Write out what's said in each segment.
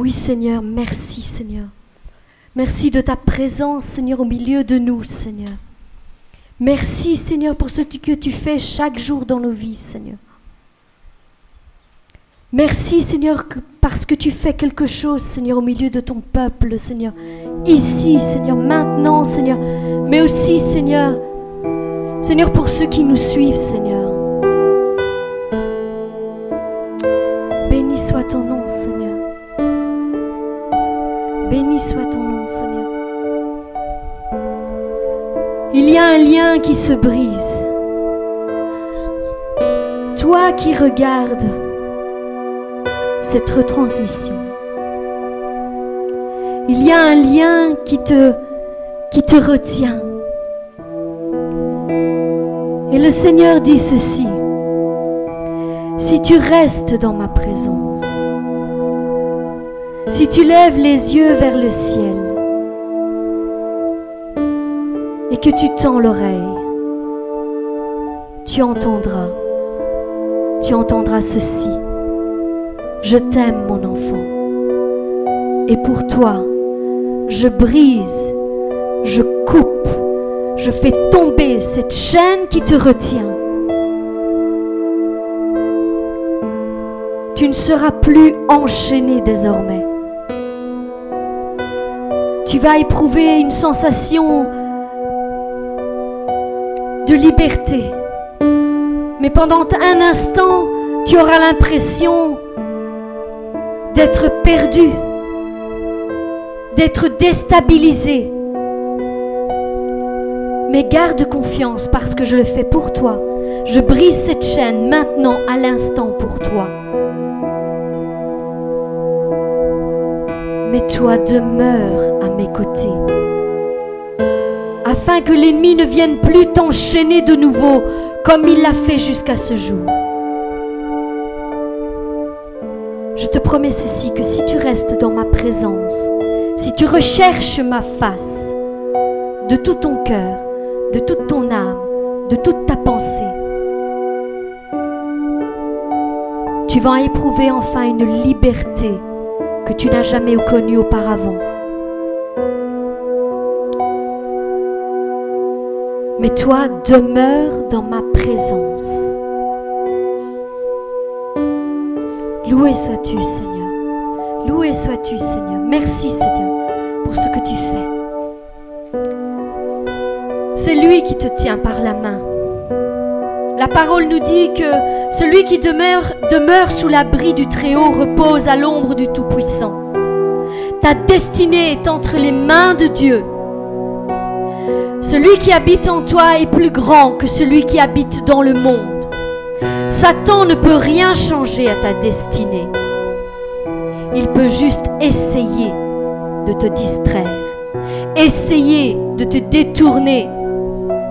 Oui Seigneur, merci Seigneur. Merci de ta présence Seigneur au milieu de nous Seigneur. Merci Seigneur pour ce que tu fais chaque jour dans nos vies Seigneur. Merci Seigneur parce que tu fais quelque chose Seigneur au milieu de ton peuple Seigneur. Ici Seigneur, maintenant Seigneur, mais aussi Seigneur, Seigneur pour ceux qui nous suivent Seigneur. Béni soit ton nom Seigneur. Béni soit ton nom Seigneur. Il y a un lien qui se brise. Toi qui regardes cette retransmission. Il y a un lien qui te, qui te retient. Et le Seigneur dit ceci, si tu restes dans ma présence, si tu lèves les yeux vers le ciel et que tu tends l'oreille, tu entendras, tu entendras ceci. Je t'aime, mon enfant. Et pour toi, je brise, je coupe, je fais tomber cette chaîne qui te retient. Tu ne seras plus enchaîné désormais. Tu vas éprouver une sensation de liberté. Mais pendant un instant, tu auras l'impression d'être perdu, d'être déstabilisé. Mais garde confiance parce que je le fais pour toi. Je brise cette chaîne maintenant à l'instant pour toi. Mais toi demeure à mes côtés, afin que l'ennemi ne vienne plus t'enchaîner de nouveau comme il l'a fait jusqu'à ce jour. Je te promets ceci, que si tu restes dans ma présence, si tu recherches ma face de tout ton cœur, de toute ton âme, de toute ta pensée, tu vas éprouver enfin une liberté que tu n'as jamais connue auparavant. Mais toi, demeure dans ma présence. Loué sois-tu, Seigneur. Loué sois-tu, Seigneur. Merci, Seigneur, pour ce que tu fais. C'est lui qui te tient par la main. La parole nous dit que celui qui demeure, sous l'abri du Très-Haut repose à l'ombre du Tout-Puissant. Ta destinée est entre les mains de Dieu. Celui qui habite en toi est plus grand que celui qui habite dans le monde. Satan ne peut rien changer à ta destinée. Il peut juste essayer de te distraire, essayer de te détourner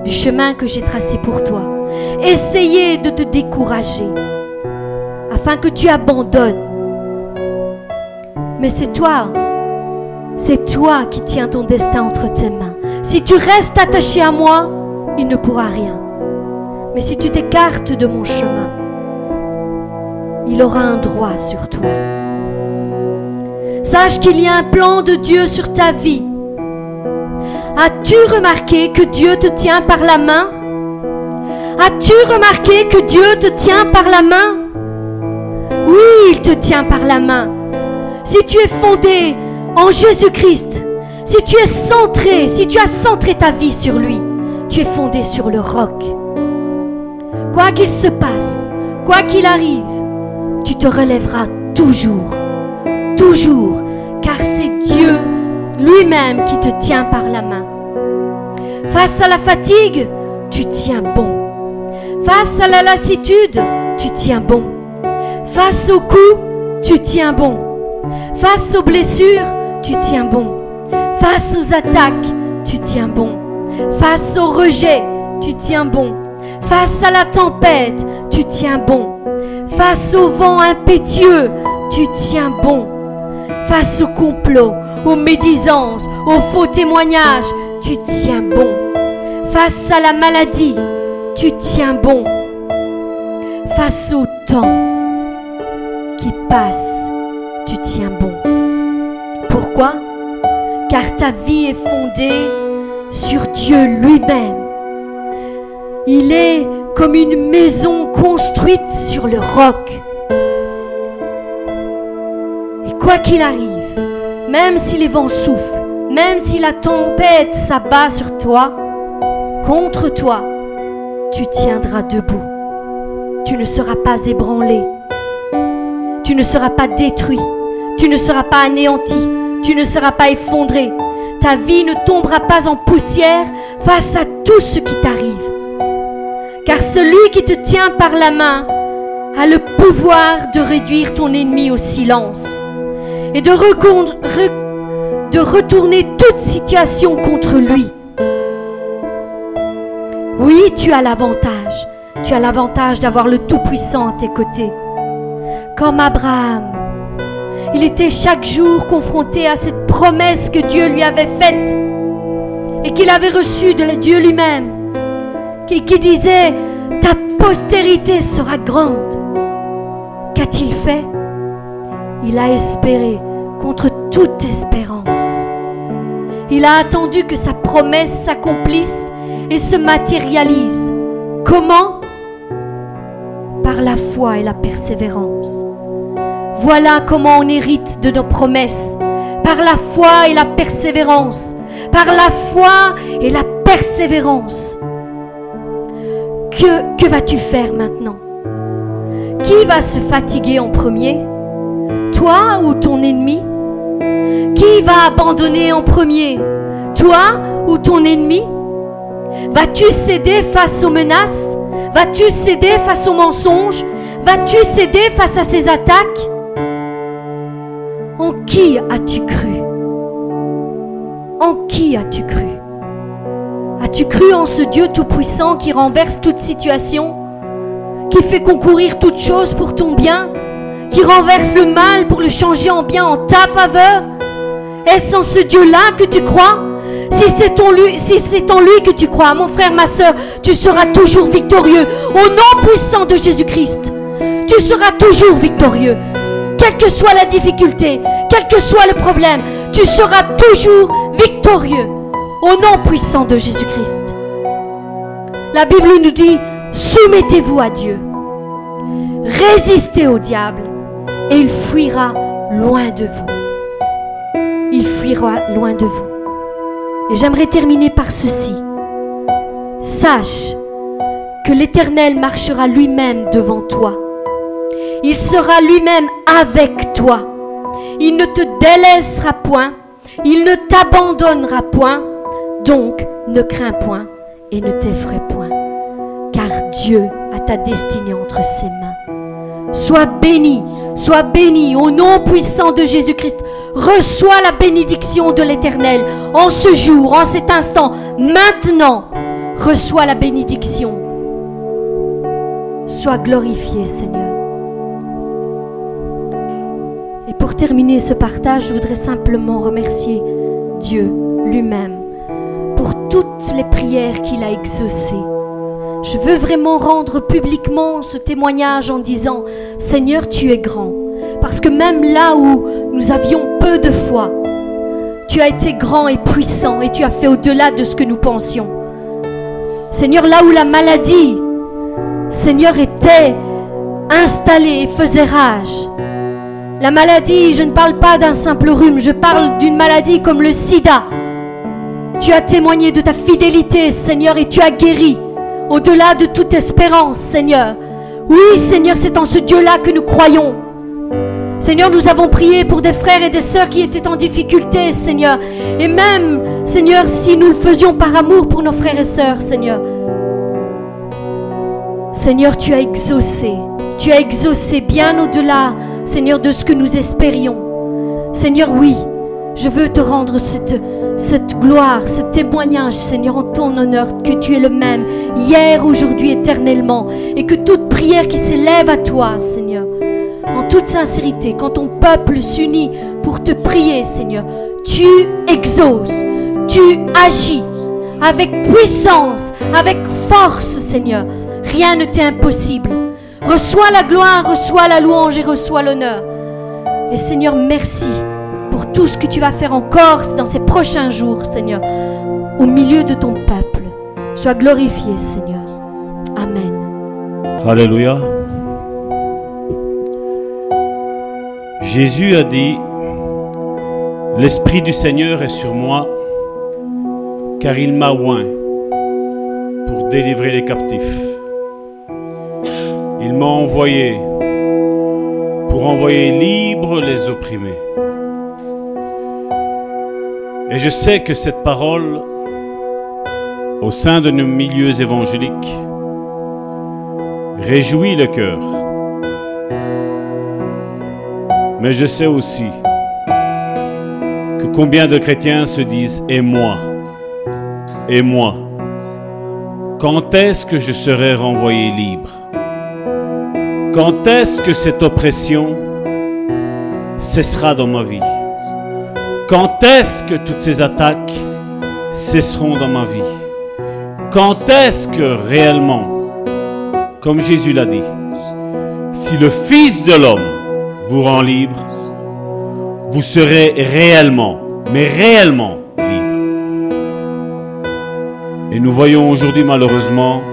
du chemin que j'ai tracé pour toi, essayer de te décourager afin que tu abandonnes. Mais c'est toi, c'est toi qui tiens ton destin entre tes mains. Si tu restes attaché à moi, il ne pourra rien. Mais si tu t'écartes de mon chemin, il aura un droit sur toi. Sache qu'il y a un plan de Dieu sur ta vie. As-tu remarqué que Dieu te tient par la main? As-tu remarqué que Dieu te tient par la main? Oui, il te tient par la main. Si tu es fondé en Jésus-Christ, si tu es centré, si tu as centré ta vie sur lui, tu es fondé sur le roc. Quoi qu'il se passe, quoi qu'il arrive, tu te relèveras toujours, toujours, car c'est Dieu lui-même qui te tient par la main. Face à la fatigue, tu tiens bon. Face à la lassitude, tu tiens bon. Face aux coups, tu tiens bon. Face aux blessures, tu tiens bon. Face aux attaques, tu tiens bon. Face au rejet, tu tiens bon. Face à la tempête, tu tiens bon. Face au vent impétueux, tu tiens bon. Face au complot, aux médisances, aux faux témoignages, tu tiens bon. Face à la maladie, tu tiens bon. Face au temps qui passe, tu tiens bon. Pourquoi? Car ta vie est fondée sur Dieu lui-même. Il est comme une maison construite sur le roc. Et quoi qu'il arrive, même si les vents soufflent, même si la tempête s'abat sur toi, contre toi, tu tiendras debout. Tu ne seras pas ébranlé. Tu ne seras pas détruit. Tu ne seras pas anéanti. Tu ne seras pas effondré. Ta vie ne tombera pas en poussière face à tout ce qui t'arrive. Car celui qui te tient par la main a le pouvoir de réduire ton ennemi au silence et de, retourner toute situation contre lui. Oui, tu as l'avantage. Tu as l'avantage d'avoir le Tout-Puissant à tes côtés. Comme Abraham, il était chaque jour confronté à cette promesse que Dieu lui avait faite et qu'il avait reçue de Dieu lui-même, qui, qui disait, ta postérité sera grande. Qu'a-t-il fait? Il a espéré contre toute espérance. Il a attendu que sa promesse s'accomplisse et se matérialise. Comment? Par la foi et la persévérance. Voilà comment on hérite de nos promesses. Par la foi et la persévérance. Par la foi et la persévérance. Que, que vas-tu faire maintenant? Qui va se fatiguer en premier? Toi ou ton ennemi? Qui va abandonner en premier? Toi ou ton ennemi? Vas-tu céder face aux menaces? Vas-tu céder face aux mensonges? Vas-tu céder face à ces attaques? En qui as-tu cru? En qui as-tu cru? As-tu cru en ce Dieu Tout-Puissant qui renverse toute situation? Qui fait concourir toute chose pour ton bien? Qui renverse le mal pour le changer en bien en ta faveur? Est-ce en ce Dieu-là que tu crois? Si c'est en lui, que tu crois, mon frère, ma soeur, tu seras toujours victorieux. Au nom puissant de Jésus-Christ, tu seras toujours victorieux. Quelle que soit la difficulté, quel que soit le problème, tu seras toujours victorieux. Au nom puissant de Jésus-Christ. La Bible nous dit, soumettez-vous à Dieu. Résistez au diable et il fuira loin de vous. Il fuira loin de vous. Et j'aimerais terminer par ceci. Sache que l'Éternel marchera lui-même devant toi. Il sera lui-même avec toi. Il ne te délaissera point. Il ne t'abandonnera point. Donc, ne crains point et ne t'effraie point. Car Dieu a ta destinée entre ses mains. Sois béni, sois béni au nom puissant de Jésus-Christ. Reçois la bénédiction de l'Éternel en ce jour, en cet instant, maintenant. Reçois la bénédiction. Sois glorifié, Seigneur. Et pour terminer ce partage, je voudrais simplement remercier Dieu lui-même pour toutes les prières qu'il a exaucées. Je veux vraiment rendre publiquement ce témoignage en disant, Seigneur, tu es grand. Parce que même là où nous avions peu de foi, tu as été grand et puissant et tu as fait au-delà de ce que nous pensions. Seigneur, là où la maladie, Seigneur, était installée et faisait rage. La maladie, je ne parle pas d'un simple rhume, je parle d'une maladie comme le sida. Tu as témoigné de ta fidélité, Seigneur, et tu as guéri au-delà de toute espérance, Seigneur. Oui, Seigneur, c'est en ce Dieu-là que nous croyons. Seigneur, nous avons prié pour des frères et des sœurs qui étaient en difficulté, Seigneur. Et même, Seigneur, si nous le faisions par amour pour nos frères et sœurs, Seigneur. Seigneur, tu as exaucé. Tu as exaucé bien au-delà, Seigneur, de ce que nous espérions. Seigneur, oui, je veux te rendre cette, cette gloire, ce témoignage, Seigneur, en ton honneur, que tu es le même, hier, aujourd'hui, éternellement, et que toute prière qui s'élève à toi, Seigneur, en toute sincérité, quand ton peuple s'unit pour te prier, Seigneur, tu exauces, tu agis avec puissance, avec force, Seigneur. Rien ne t'est impossible. Reçois la gloire, reçois la louange et reçois l'honneur. Et Seigneur, merci tout ce que tu vas faire encore dans ces prochains jours, Seigneur, au milieu de ton peuple. Sois glorifié, Seigneur. Amen. Alléluia. Jésus a dit, L'Esprit du Seigneur est sur moi, car il m'a oint pour délivrer les captifs. Il m'a envoyé pour envoyer libres les opprimés. Et je sais que cette parole, au sein de nos milieux évangéliques, réjouit le cœur. Mais je sais aussi que combien de chrétiens se disent Et moi Et moi Quand est-ce que je serai renvoyé libre? Quand est-ce que cette oppression cessera dans ma vie? Quand est-ce que toutes ces attaques cesseront dans ma vie? Quand est-ce que réellement, comme Jésus l'a dit, si le Fils de l'homme vous rend libre, vous serez réellement, mais réellement libre. Et nous voyons aujourd'hui malheureusement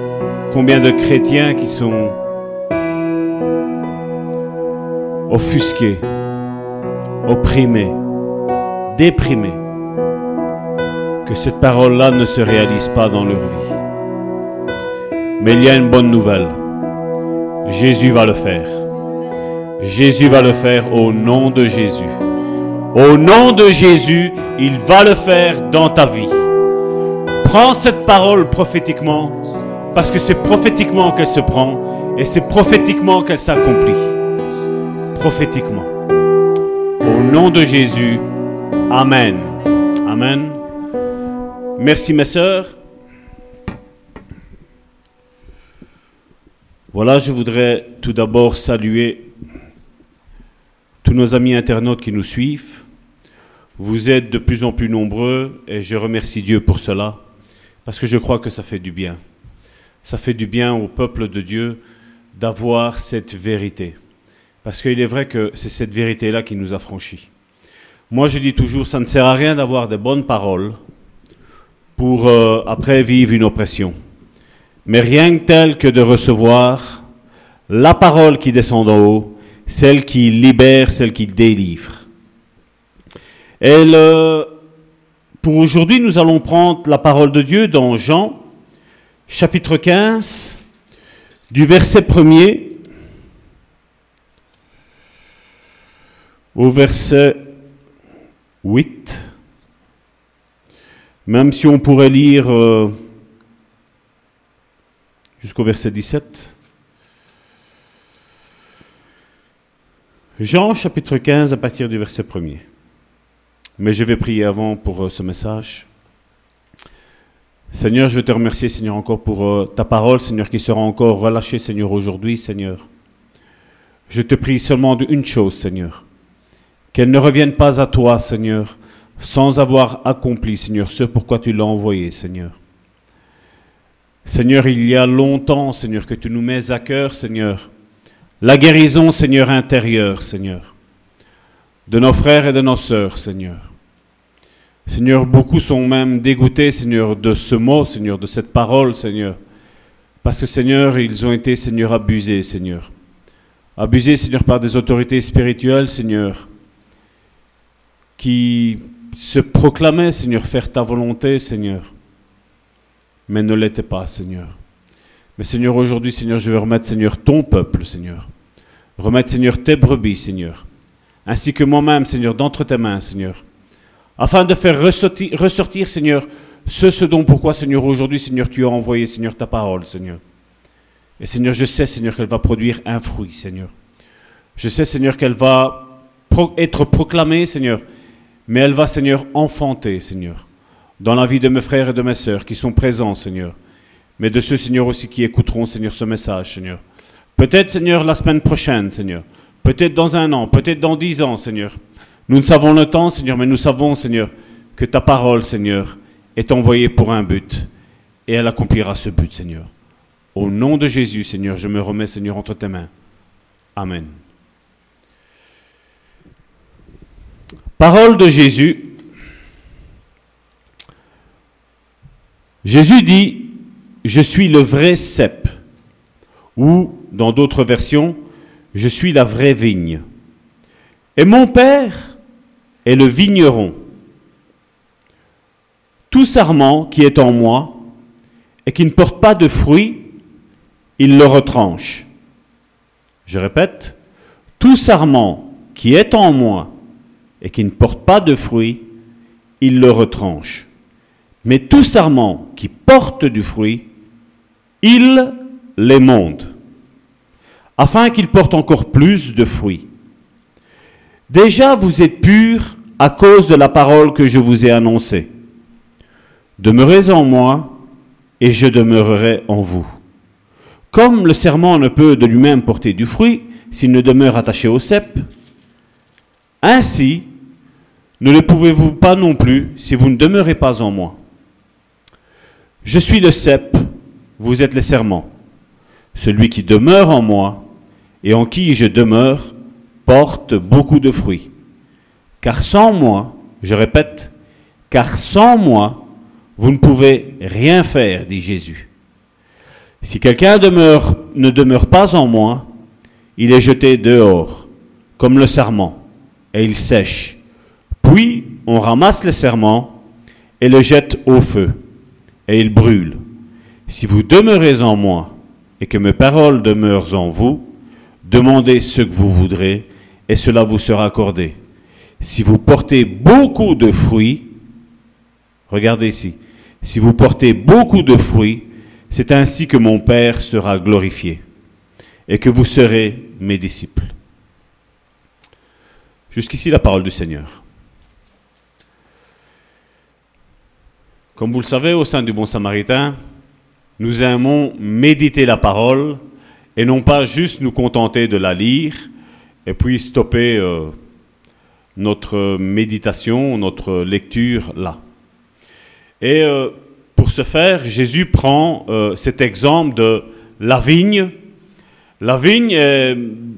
combien de chrétiens qui sont offusqués, opprimés, déprimés, que cette parole-là ne se réalise pas dans leur vie. Mais il y a une bonne nouvelle. Jésus va le faire. Jésus va le faire au nom de Jésus. Au nom de Jésus, il va le faire dans ta vie. Prends cette parole prophétiquement, parce que c'est prophétiquement qu'elle se prend et c'est prophétiquement qu'elle s'accomplit. Prophétiquement. Au nom de Jésus, Amen. Amen. Merci mes sœurs. Voilà, je voudrais tout d'abord saluer tous nos amis internautes qui nous suivent. Vous êtes de plus en plus nombreux et je remercie Dieu pour cela, parce que je crois que ça fait du bien. Ça fait du bien au peuple de Dieu d'avoir cette vérité. Parce qu'il est vrai que c'est cette vérité-là qui nous a franchis. Moi, je dis toujours, ça ne sert à rien d'avoir de bonnes paroles pour euh, après vivre une oppression. Mais rien que tel que de recevoir la parole qui descend d'en haut, celle qui libère, celle qui délivre. Et pour aujourd'hui, nous allons prendre la parole de Dieu dans Jean, chapitre 15, du verset 1er au verset 8. Même si on pourrait lire euh, jusqu'au verset 17. Jean chapitre 15 à partir du verset 1er. Mais je vais prier avant pour euh, ce message. Seigneur, je veux te remercier, Seigneur, encore pour euh, ta parole, Seigneur, qui sera encore relâchée, Seigneur, aujourd'hui, Seigneur. Je te prie seulement d'une chose, Seigneur. Qu'elle ne revienne pas à toi, Seigneur, sans avoir accompli, Seigneur, ce pourquoi tu l'as envoyé, Seigneur. Seigneur, il y a longtemps, Seigneur, que tu nous mets à cœur, Seigneur, la guérison, Seigneur, intérieure, Seigneur de nos frères et de nos sœurs, Seigneur. Seigneur, beaucoup sont même dégoûtés, Seigneur, de ce mot, Seigneur, de cette parole, Seigneur. Parce que, Seigneur, ils ont été, Seigneur, abusés, Seigneur. Abusés, Seigneur, par des autorités spirituelles, Seigneur, qui se proclamaient, Seigneur, faire ta volonté, Seigneur, mais ne l'étaient pas, Seigneur. Mais, Seigneur, aujourd'hui, Seigneur, je veux remettre, Seigneur, ton peuple, Seigneur. Remettre, Seigneur, tes brebis, Seigneur ainsi que moi-même, Seigneur, d'entre tes mains, Seigneur, afin de faire ressortir, Seigneur, ce, ce dont pourquoi, Seigneur, aujourd'hui, Seigneur, tu as envoyé, Seigneur, ta parole, Seigneur. Et Seigneur, je sais, Seigneur, qu'elle va produire un fruit, Seigneur. Je sais, Seigneur, qu'elle va être proclamée, Seigneur, mais elle va, Seigneur, enfanter, Seigneur, dans la vie de mes frères et de mes sœurs qui sont présents, Seigneur, mais de ceux, Seigneur, aussi qui écouteront, Seigneur, ce message, Seigneur. Peut-être, Seigneur, la semaine prochaine, Seigneur. Peut-être dans un an, peut-être dans dix ans, Seigneur. Nous ne savons le temps, Seigneur, mais nous savons, Seigneur, que ta parole, Seigneur, est envoyée pour un but. Et elle accomplira ce but, Seigneur. Au nom de Jésus, Seigneur, je me remets, Seigneur, entre tes mains. Amen. Parole de Jésus. Jésus dit, je suis le vrai cep, ou dans d'autres versions, je suis la vraie vigne. Et mon Père est le vigneron. Tout sarment qui est en moi et qui ne porte pas de fruits, il le retranche. Je répète, tout sarment qui est en moi et qui ne porte pas de fruits, il le retranche. Mais tout sarment qui porte du fruit, il les monte, afin qu'il porte encore plus de fruits. Déjà vous êtes purs à cause de la parole que je vous ai annoncée. Demeurez en moi, et je demeurerai en vous. Comme le serment ne peut de lui-même porter du fruit s'il ne demeure attaché au cep, ainsi ne le pouvez-vous pas non plus si vous ne demeurez pas en moi? Je suis le cep, vous êtes les serments. Celui qui demeure en moi et en qui je demeure porte beaucoup de fruits. Car sans moi, je répète, car sans moi, vous ne pouvez rien faire, dit Jésus. Si quelqu'un demeure, ne demeure pas en moi, il est jeté dehors, comme le serment, et il sèche. Puis on ramasse le serment et le jette au feu, et il brûle. Si vous demeurez en moi et que mes paroles demeurent en vous, demandez ce que vous voudrez, et cela vous sera accordé. Si vous portez beaucoup de fruits, regardez ici, si vous portez beaucoup de fruits, c'est ainsi que mon Père sera glorifié et que vous serez mes disciples. Jusqu'ici la parole du Seigneur. Comme vous le savez, au sein du Bon Samaritain, nous aimons méditer la parole et non pas juste nous contenter de la lire et puis stopper euh, notre méditation, notre lecture là. Et euh, pour ce faire, Jésus prend euh, cet exemple de la vigne. La vigne,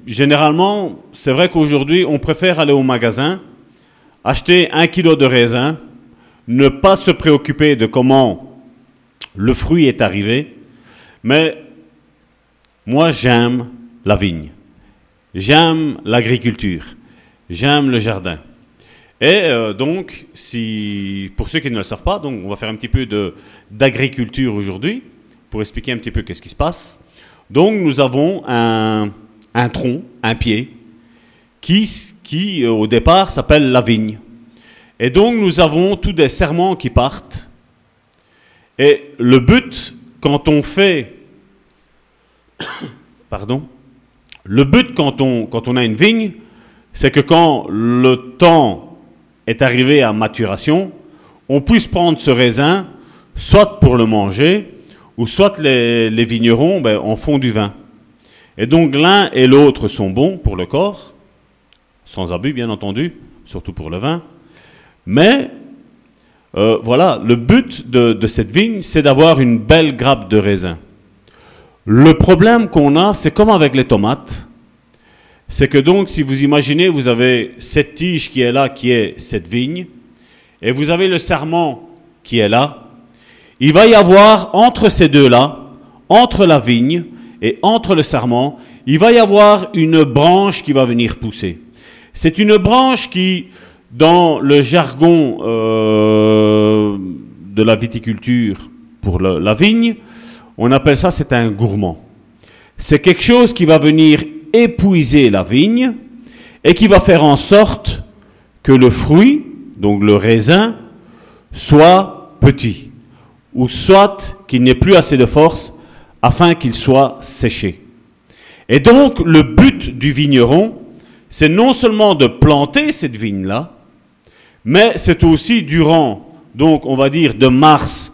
généralement, c'est vrai qu'aujourd'hui, on préfère aller au magasin, acheter un kilo de raisin, ne pas se préoccuper de comment le fruit est arrivé, mais moi j'aime la vigne, j'aime l'agriculture, j'aime le jardin. Et euh, donc, si, pour ceux qui ne le savent pas, on va faire un petit peu d'agriculture aujourd'hui pour expliquer un petit peu qu'est-ce qui se passe. Donc, nous avons un, un tronc, un pied, qui, qui euh, au départ s'appelle la vigne. Et donc, nous avons tous des serments qui partent. Et le but, quand on fait, pardon, le but quand on, quand on a une vigne, c'est que quand le temps est arrivé à maturation, on puisse prendre ce raisin, soit pour le manger, ou soit les, vignerons ben, en font du vin. Et donc l'un et l'autre sont bons pour le corps, sans abus bien entendu, surtout pour le vin. Mais euh, voilà, le but de, de cette vigne, c'est d'avoir une belle grappe de raisin. Le problème qu'on a, c'est comme avec les tomates, c'est que donc, si vous imaginez, vous avez cette tige qui est là, qui est cette vigne, et vous avez le serment qui est là, il va y avoir entre ces deux-là, entre la vigne et entre le serment, il va y avoir une branche qui va venir pousser. C'est une branche qui, dans le jargon euh, de la viticulture pour la vigne, on appelle ça, c'est un gourmand. C'est quelque chose qui va venir épuiser la vigne et qui va faire en sorte que le fruit, donc le raisin, soit petit, ou soit qu'il n'ait plus assez de force afin qu'il soit séché. Et donc le but du vigneron, c'est non seulement de planter cette vigne-là, mais c'est aussi durant, donc on va dire de mars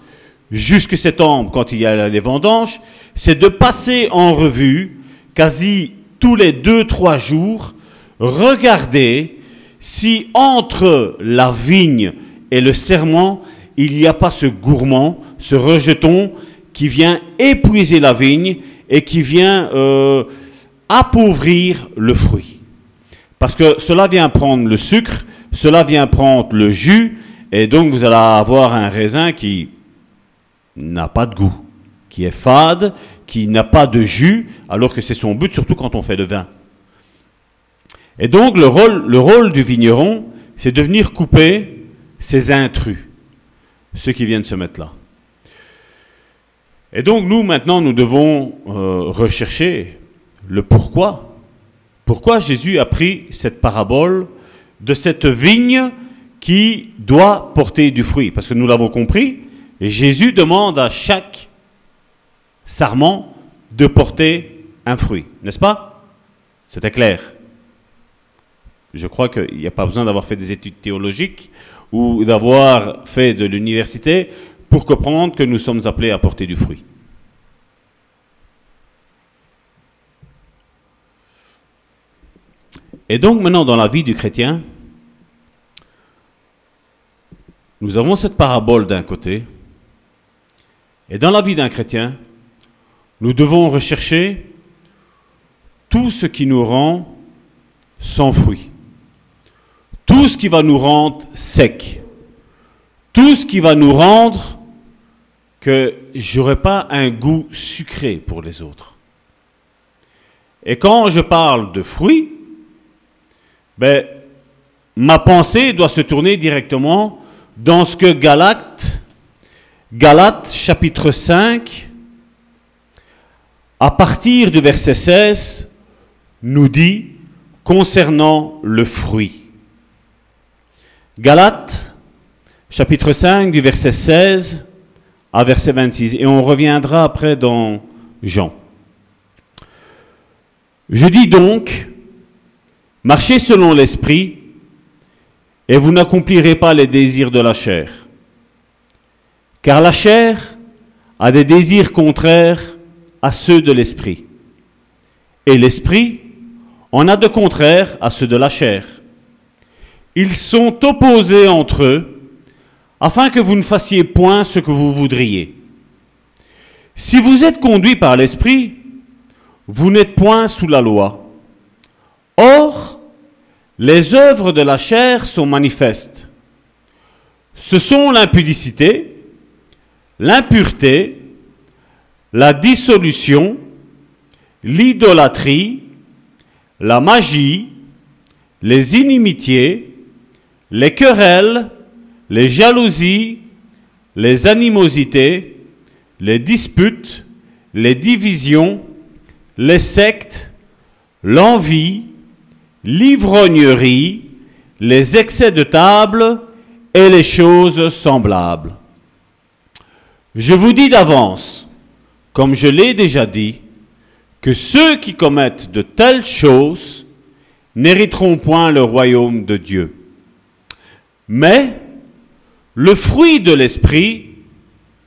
jusqu'à septembre, quand il y a les vendanges, c'est de passer en revue quasi tous les deux, trois jours, regardez si entre la vigne et le serment, il n'y a pas ce gourmand, ce rejeton qui vient épuiser la vigne et qui vient euh, appauvrir le fruit. Parce que cela vient prendre le sucre, cela vient prendre le jus, et donc vous allez avoir un raisin qui n'a pas de goût, qui est fade, qui n'a pas de jus, alors que c'est son but, surtout quand on fait de vin. Et donc le rôle, le rôle du vigneron, c'est de venir couper ces intrus, ceux qui viennent se mettre là. Et donc nous, maintenant, nous devons euh, rechercher le pourquoi. Pourquoi Jésus a pris cette parabole de cette vigne qui doit porter du fruit Parce que nous l'avons compris, Jésus demande à chaque sarment de porter un fruit, n'est-ce pas? C'était clair. Je crois qu'il n'y a pas besoin d'avoir fait des études théologiques ou d'avoir fait de l'université pour comprendre que nous sommes appelés à porter du fruit. Et donc maintenant dans la vie du chrétien, nous avons cette parabole d'un côté, et dans la vie d'un chrétien, nous devons rechercher tout ce qui nous rend sans fruit, tout ce qui va nous rendre sec, tout ce qui va nous rendre que j'aurai pas un goût sucré pour les autres. Et quand je parle de fruits, ben, ma pensée doit se tourner directement dans ce que Galate, Galate chapitre 5, à partir du verset 16, nous dit concernant le fruit. Galates, chapitre 5, du verset 16 à verset 26. Et on reviendra après dans Jean. Je dis donc, marchez selon l'esprit, et vous n'accomplirez pas les désirs de la chair. Car la chair a des désirs contraires à ceux de l'esprit. Et l'esprit en a de contraires à ceux de la chair. Ils sont opposés entre eux, afin que vous ne fassiez point ce que vous voudriez. Si vous êtes conduit par l'esprit, vous n'êtes point sous la loi. Les œuvres de la chair sont manifestes. Ce sont l'impudicité, l'impureté, la dissolution, l'idolâtrie, la magie, les inimitiés, les querelles, les jalousies, les animosités, les disputes, les divisions, les sectes, l'envie, l'ivrognerie, les excès de table et les choses semblables. Je vous dis d'avance, comme je l'ai déjà dit, que ceux qui commettent de telles choses n'hériteront point le royaume de Dieu. Mais le fruit de l'esprit,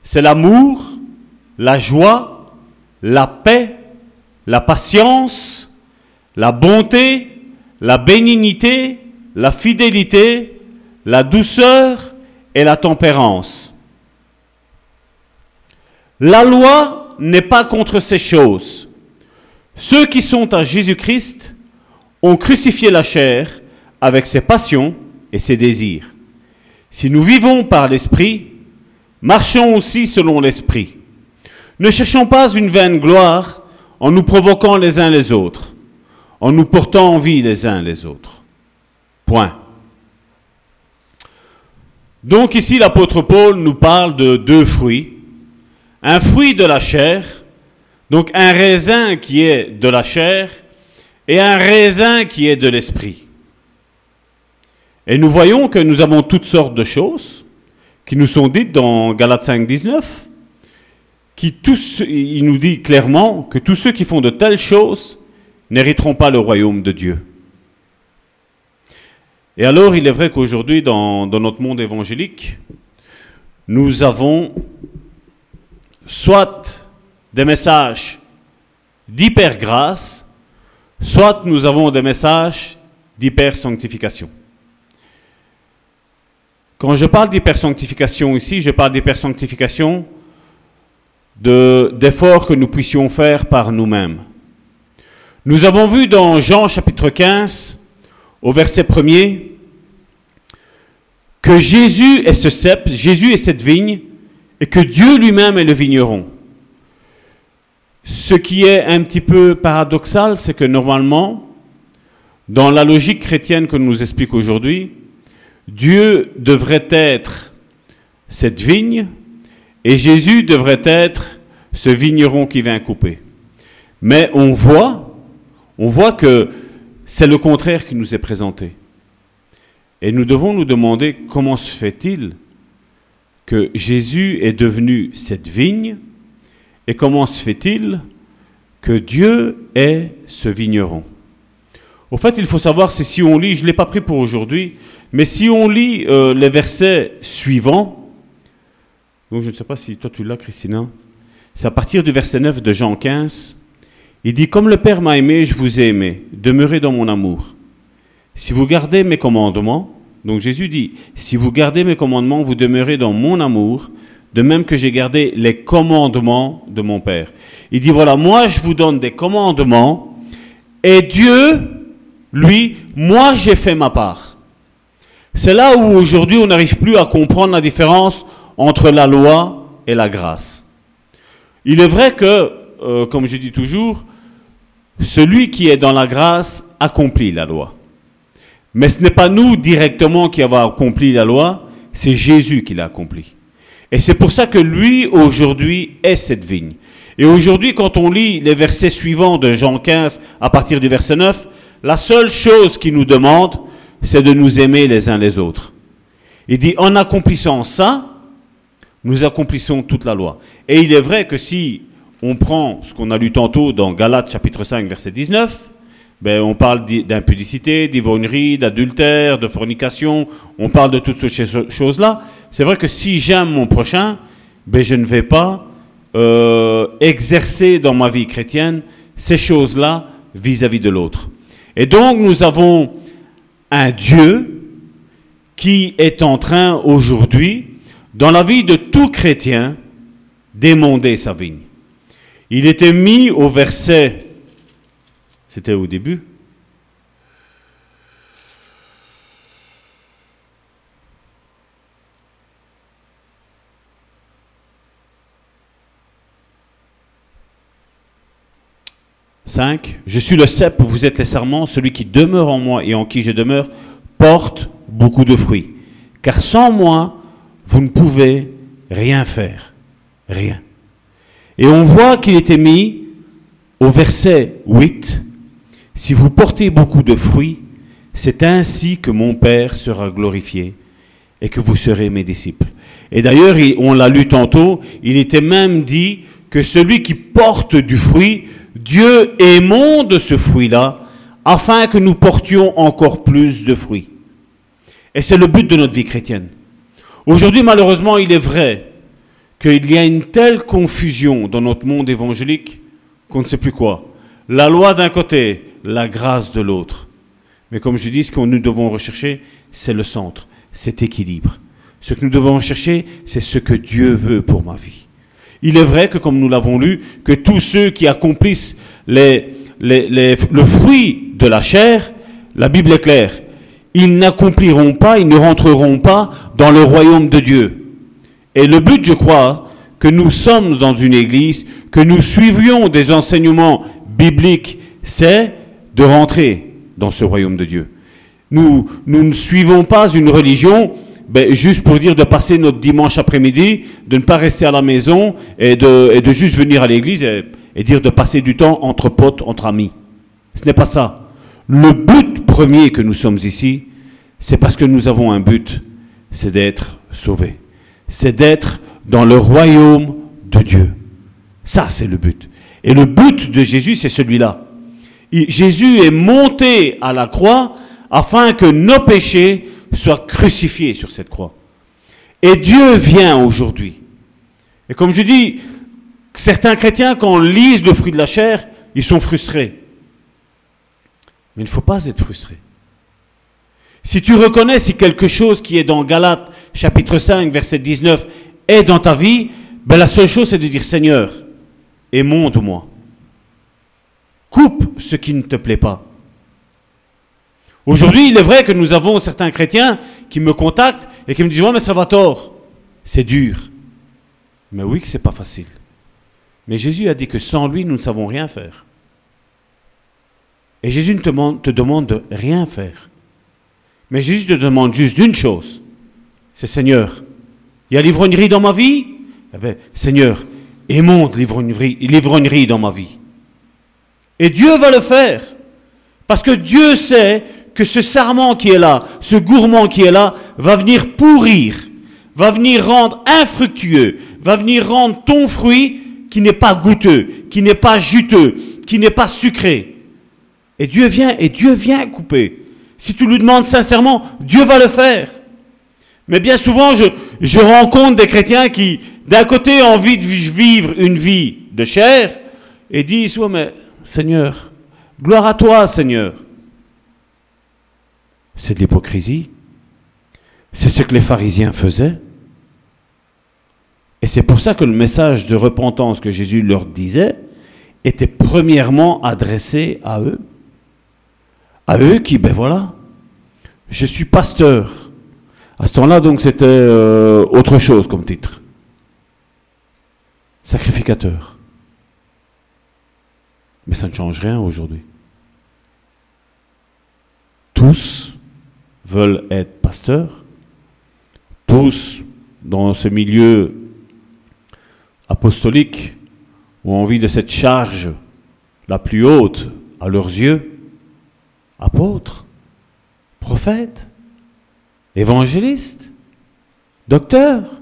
c'est l'amour, la joie, la paix, la patience, la bonté, la bénignité, la fidélité, la douceur et la tempérance. La loi n'est pas contre ces choses. Ceux qui sont à Jésus-Christ ont crucifié la chair avec ses passions et ses désirs. Si nous vivons par l'Esprit, marchons aussi selon l'Esprit. Ne cherchons pas une vaine gloire en nous provoquant les uns les autres, en nous portant envie les uns les autres. Point. Donc ici l'apôtre Paul nous parle de deux fruits un fruit de la chair, donc un raisin qui est de la chair, et un raisin qui est de l'esprit. Et nous voyons que nous avons toutes sortes de choses qui nous sont dites dans Galates 5, 19, qui tous, il nous dit clairement que tous ceux qui font de telles choses n'hériteront pas le royaume de Dieu. Et alors, il est vrai qu'aujourd'hui, dans, notre monde évangélique, nous avons soit des messages d'hyper-grâce, soit nous avons des messages d'hyper-sanctification. Quand je parle d'hyper-sanctification ici, je parle d'hyper-sanctification d'efforts que nous puissions faire par nous-mêmes. Nous avons vu dans Jean chapitre 15, au verset 1er, que Jésus est ce cep, Jésus est cette vigne, et que Dieu lui-même est le vigneron. Ce qui est un petit peu paradoxal, c'est que normalement, dans la logique chrétienne que nous explique aujourd'hui, Dieu devrait être cette vigne et Jésus devrait être ce vigneron qui vient couper. Mais on voit, on voit que c'est le contraire qui nous est présenté. Et nous devons nous demander comment se fait-il que Jésus est devenu cette vigne et comment se fait-il que Dieu est ce vigneron Au fait, il faut savoir, si on lit, je ne l'ai pas pris pour aujourd'hui, mais si on lit euh, les versets suivants, donc je ne sais pas si toi tu l'as, Christina, c'est à partir du verset 9 de Jean 15, il dit, Comme le Père m'a aimé, je vous ai aimé, demeurez dans mon amour. Si vous gardez mes commandements, donc Jésus dit, si vous gardez mes commandements, vous demeurez dans mon amour, de même que j'ai gardé les commandements de mon Père. Il dit, voilà, moi je vous donne des commandements, et Dieu, lui, moi j'ai fait ma part. C'est là où aujourd'hui on n'arrive plus à comprendre la différence entre la loi et la grâce. Il est vrai que, euh, comme je dis toujours, celui qui est dans la grâce accomplit la loi. Mais ce n'est pas nous directement qui avons accompli la loi, c'est Jésus qui l'a accompli. Et c'est pour ça que lui, aujourd'hui, est cette vigne. Et aujourd'hui, quand on lit les versets suivants de Jean 15 à partir du verset 9, la seule chose qu'il nous demande, c'est de nous aimer les uns les autres. Il dit, en accomplissant ça, nous accomplissons toute la loi. Et il est vrai que si on prend ce qu'on a lu tantôt dans Galates chapitre 5 verset 19, ben, on parle d'impudicité, d'ivrognerie, d'adultère, de fornication, on parle de toutes ces choses-là. C'est vrai que si j'aime mon prochain, ben, je ne vais pas euh, exercer dans ma vie chrétienne ces choses-là vis-à-vis de l'autre. Et donc nous avons un Dieu qui est en train aujourd'hui, dans la vie de tout chrétien, d'émonder sa vigne. Il était mis au verset c'était au début. Cinq, je suis le cep, vous êtes les serments, celui qui demeure en moi et en qui je demeure porte beaucoup de fruits. Car sans moi, vous ne pouvez rien faire. Rien. Et on voit qu'il était mis au verset 8, si vous portez beaucoup de fruits, c'est ainsi que mon Père sera glorifié et que vous serez mes disciples. Et d'ailleurs, on l'a lu tantôt, il était même dit que celui qui porte du fruit, Dieu émonde ce fruit-là afin que nous portions encore plus de fruits. Et c'est le but de notre vie chrétienne. Aujourd'hui, malheureusement, il est vrai qu'il y a une telle confusion dans notre monde évangélique qu'on ne sait plus quoi. La loi d'un côté, la grâce de l'autre. Mais comme je dis, ce que nous devons rechercher, c'est le centre, cet équilibre. Ce que nous devons rechercher, c'est ce que Dieu veut pour ma vie. Il est vrai que, comme nous l'avons lu, que tous ceux qui accomplissent les, le fruit de la chair, la Bible est claire, ils n'accompliront pas, ils ne rentreront pas dans le royaume de Dieu. Et le but, je crois, que nous sommes dans une église, que nous suivions des enseignements bibliques, c'est de rentrer dans ce royaume de Dieu. Nous, ne suivons pas une religion ben, juste pour dire de passer notre dimanche après-midi, de ne pas rester à la maison et de, et de juste venir à l'église et, et dire de passer du temps entre potes, entre amis. Ce n'est pas ça. Le but premier que nous sommes ici, c'est parce que nous avons un but, c'est d'être sauvés. C'est d'être dans le royaume de Dieu. Ça, c'est le but. Et le but de Jésus, c'est celui-là. Jésus est monté à la croix afin que nos péchés soient crucifiés sur cette croix. Et Dieu vient aujourd'hui. Et comme je dis, certains chrétiens, quand on lise le fruit de la chair, ils sont frustrés. Mais il ne faut pas être frustré. Si tu reconnais si quelque chose qui est dans Galates chapitre 5 verset 19 est dans ta vie, ben la seule chose c'est de dire Seigneur, et monte-moi. Coupe ce qui ne te plaît pas. Aujourd'hui, il est vrai que nous avons certains chrétiens qui me contactent et qui me disent, ouais, mais Salvatore, c'est dur. Mais oui que c'est pas facile. Mais Jésus a dit que sans lui, nous ne savons rien faire. Et Jésus ne te te demande de rien faire. Mais Jésus te demande juste d'une chose. C'est Seigneur, il y a l'ivrognerie dans ma vie? Eh bien, Seigneur, l'ivrognerie, l'ivrognerie dans ma vie. Et Dieu va le faire. Parce que Dieu sait que ce sarment qui est là, ce gourmand qui est là, va venir pourrir, va venir rendre infructueux, va venir rendre ton fruit qui n'est pas goûteux, qui n'est pas juteux, qui n'est pas sucré. Et Dieu vient, et Dieu vient couper. Si tu lui demandes sincèrement, Dieu va le faire. Mais bien souvent, je, rencontre des chrétiens qui, d'un côté, ont envie de vivre une vie de chair et disent, ouais, mais Seigneur, gloire à toi, Seigneur. C'est de l'hypocrisie. C'est ce que les pharisiens faisaient. Et c'est pour ça que le message de repentance que Jésus leur disait était premièrement adressé à eux. À eux qui, ben voilà, je suis pasteur. À ce temps-là, donc, c'était euh, autre chose comme titre. Sacrificateur. Mais ça ne change rien aujourd'hui. Tous veulent être pasteurs. Tous, dans ce milieu apostolique, ont envie de cette charge la plus haute à leurs yeux. Apôtres, prophètes, évangélistes, docteurs.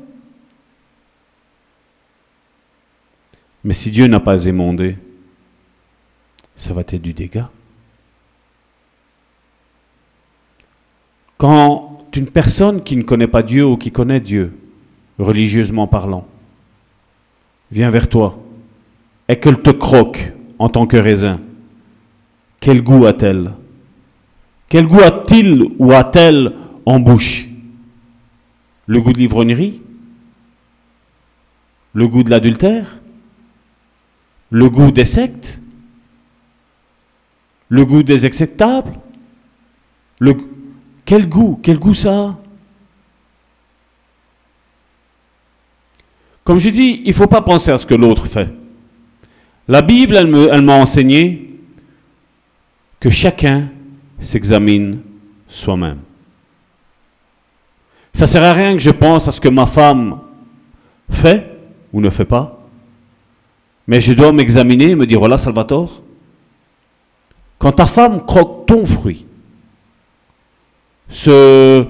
Mais si Dieu n'a pas émondé, ça va être du dégât. Quand une personne qui ne connaît pas Dieu ou qui connaît Dieu, religieusement parlant, vient vers toi et qu'elle te croque en tant que raisin, quel goût a-t-elle? Quel goût a-t-il ou a-t-elle en bouche Le goût de l'ivrognerie Le goût de l'adultère Le goût des sectes Le goût des acceptables le... Quel goût Quel goût ça a Comme je dis, il ne faut pas penser à ce que l'autre fait. La Bible, elle m'a enseigné que chacun s'examine soi-même. Ça ne sert à rien que je pense à ce que ma femme fait ou ne fait pas, mais je dois m'examiner et me dire, voilà Salvatore, quand ta femme croque ton fruit, ce,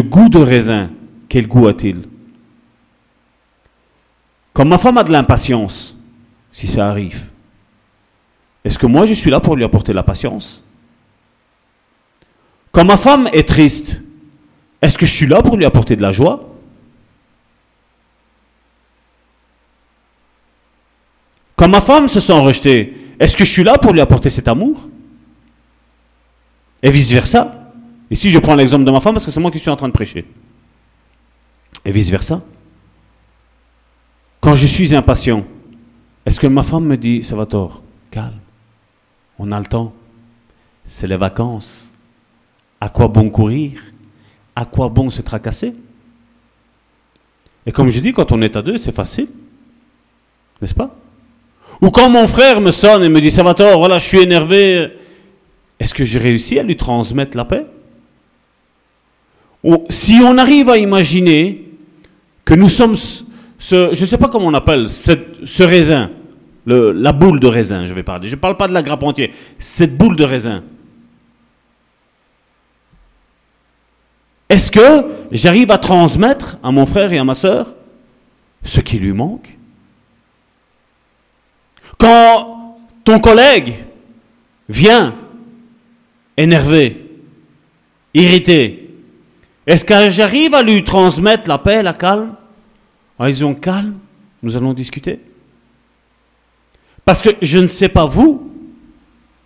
goût de raisin, quel goût a-t-il? Quand ma femme a de l'impatience, si ça arrive, est-ce que moi je suis là pour lui apporter la patience? Quand ma femme est triste, est-ce que je suis là pour lui apporter de la joie? Quand ma femme se sent rejetée, est-ce que je suis là pour lui apporter cet amour? Et vice-versa. Ici, je prends l'exemple de ma femme parce que c'est moi qui suis en train de prêcher. Et vice-versa. Quand je suis impatient, est-ce que ma femme me dit, ça va tort, calme, on a le temps, c'est les vacances, à quoi bon courir? À quoi bon se tracasser? Et comme je dis, quand on est à deux, c'est facile, n'est-ce pas? Ou quand mon frère me sonne et me dit, ça va tort, voilà, je suis énervé, est-ce que j'ai réussi à lui transmettre la paix? Ou si on arrive à imaginer que nous sommes ce, je ne sais pas comment on appelle, ce raisin, la boule de raisin, je vais parler. Je ne parle pas de la grappe entière, cette boule de raisin. Est-ce que j'arrive à transmettre à mon frère et à ma soeur ce qui lui manque? Quand ton collègue vient énervé, irrité, est-ce que j'arrive à lui transmettre la paix, la calme? En disant calme, nous allons discuter. Parce que je ne sais pas vous,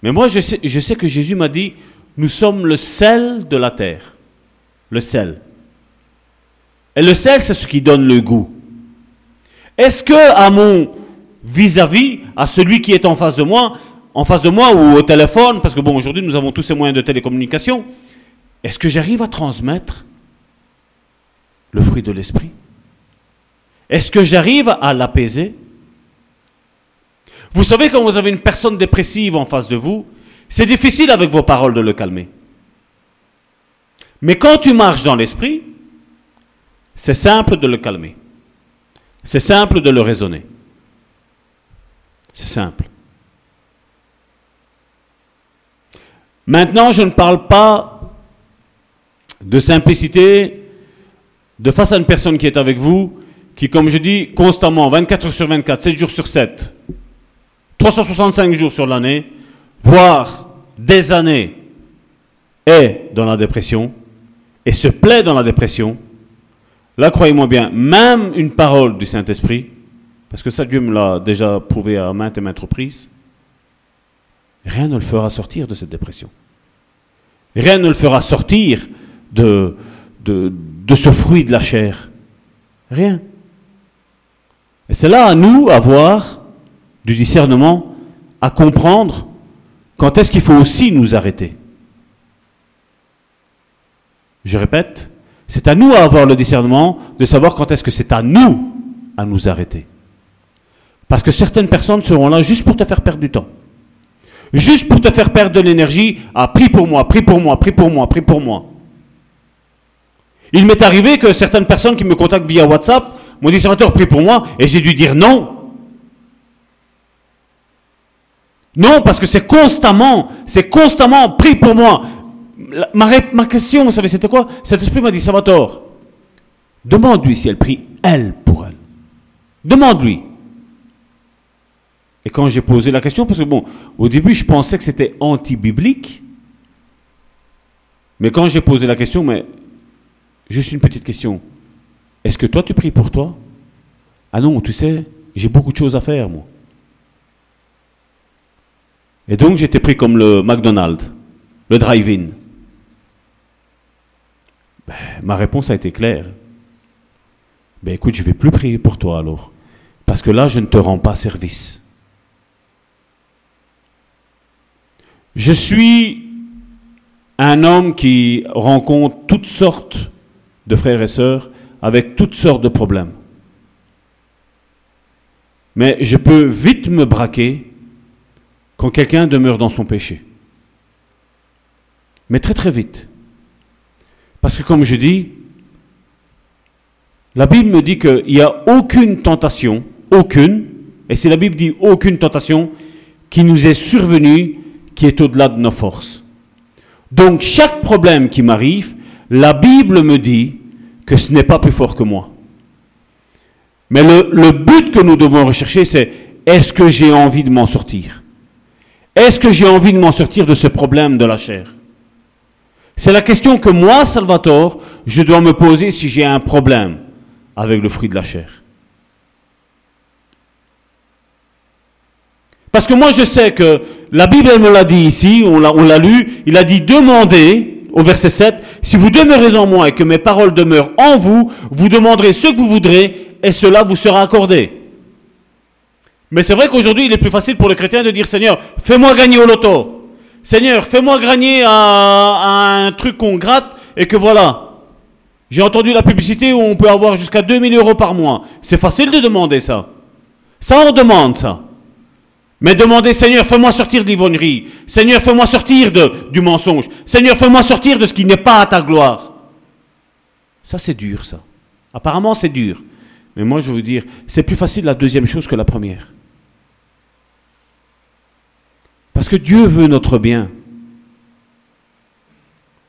mais moi je sais, que Jésus m'a dit, nous sommes le sel de la terre. Le sel. Et le sel, c'est ce qui donne le goût. Est-ce que à mon vis-à-vis, à celui qui est en face de moi, en face de moi ou au téléphone, parce que bon, aujourd'hui nous avons tous ces moyens de télécommunication, est-ce que j'arrive à transmettre le fruit de l'esprit? Est-ce que j'arrive à l'apaiser? Vous savez, quand vous avez une personne dépressive en face de vous, c'est difficile avec vos paroles de le calmer. Mais quand tu marches dans l'esprit, c'est simple de le calmer. C'est simple de le raisonner. C'est simple. Maintenant, je ne parle pas de simplicité de face à une personne qui est avec vous, qui, comme je dis, constamment, 24 heures sur 24, 7 jours sur 7, 365 jours sur l'année, voire des années, est dans la dépression et se plaît dans la dépression, là, croyez-moi bien, même une parole du Saint-Esprit, parce que ça, Dieu me l'a déjà prouvé à maintes et maintes reprises, rien ne le fera sortir de cette dépression. Rien ne le fera sortir de, de, de ce fruit de la chair. Rien. Et c'est là à nous avoir du discernement, à comprendre quand est-ce qu'il faut aussi nous arrêter. Je répète, c'est à nous à avoir le discernement de savoir quand est-ce que c'est à nous à nous arrêter. Parce que certaines personnes seront là juste pour te faire perdre du temps. Juste pour te faire perdre de l'énergie à prie pour moi, prie pour moi, prie pour moi, prie pour moi. Il m'est arrivé que certaines personnes qui me contactent via WhatsApp m'ont dit prie pour moi, et j'ai dû dire non. Non, parce que c'est constamment, c'est constamment, prie pour moi. Ma, ma question, vous savez, c'était quoi? Cet esprit m'a dit Salvatore, demande-lui si elle prie, elle, pour elle. Demande-lui. Et quand j'ai posé la question, parce que bon, au début, je pensais que c'était anti-biblique. Mais quand j'ai posé la question, mais juste une petite question. Est-ce que toi, tu pries pour toi? Ah non, tu sais, j'ai beaucoup de choses à faire, moi. Et donc, j'étais pris comme le McDonald's, le drive-in. Ben, ma réponse a été claire. Ben écoute, je ne vais plus prier pour toi alors. Parce que là, je ne te rends pas service. Je suis un homme qui rencontre toutes sortes de frères et sœurs avec toutes sortes de problèmes. Mais je peux vite me braquer quand quelqu'un demeure dans son péché. Mais très très vite. Parce que comme je dis, la Bible me dit qu'il n'y a aucune tentation, aucune, et si la Bible dit aucune tentation, qui nous est survenue qui est au-delà de nos forces. Donc chaque problème qui m'arrive, la Bible me dit que ce n'est pas plus fort que moi. Mais le, le but que nous devons rechercher, c'est est-ce que j'ai envie de m'en sortir? Est-ce que j'ai envie de m'en sortir de ce problème de la chair? C'est la question que moi, Salvatore, je dois me poser si j'ai un problème avec le fruit de la chair. Parce que moi je sais que la Bible me l'a dit ici, on l'a lu, il a dit demandez, au verset 7, si vous demeurez en moi et que mes paroles demeurent en vous, vous demanderez ce que vous voudrez et cela vous sera accordé. Mais c'est vrai qu'aujourd'hui il est plus facile pour le chrétien de dire Seigneur, fais-moi gagner au loto. Seigneur, fais-moi gagner à, un truc qu'on gratte et que voilà. J'ai entendu la publicité où on peut avoir jusqu'à 2000 euros par mois. C'est facile de demander ça. Ça on demande ça. Mais demandez, Seigneur, fais-moi sortir de l'ivrognerie. Seigneur, fais-moi sortir du mensonge. Seigneur, fais-moi sortir de ce qui n'est pas à ta gloire. Ça, c'est dur, ça. Apparemment, c'est dur. Mais moi, je veux vous dire, c'est plus facile la deuxième chose que la première. Parce que Dieu veut notre bien.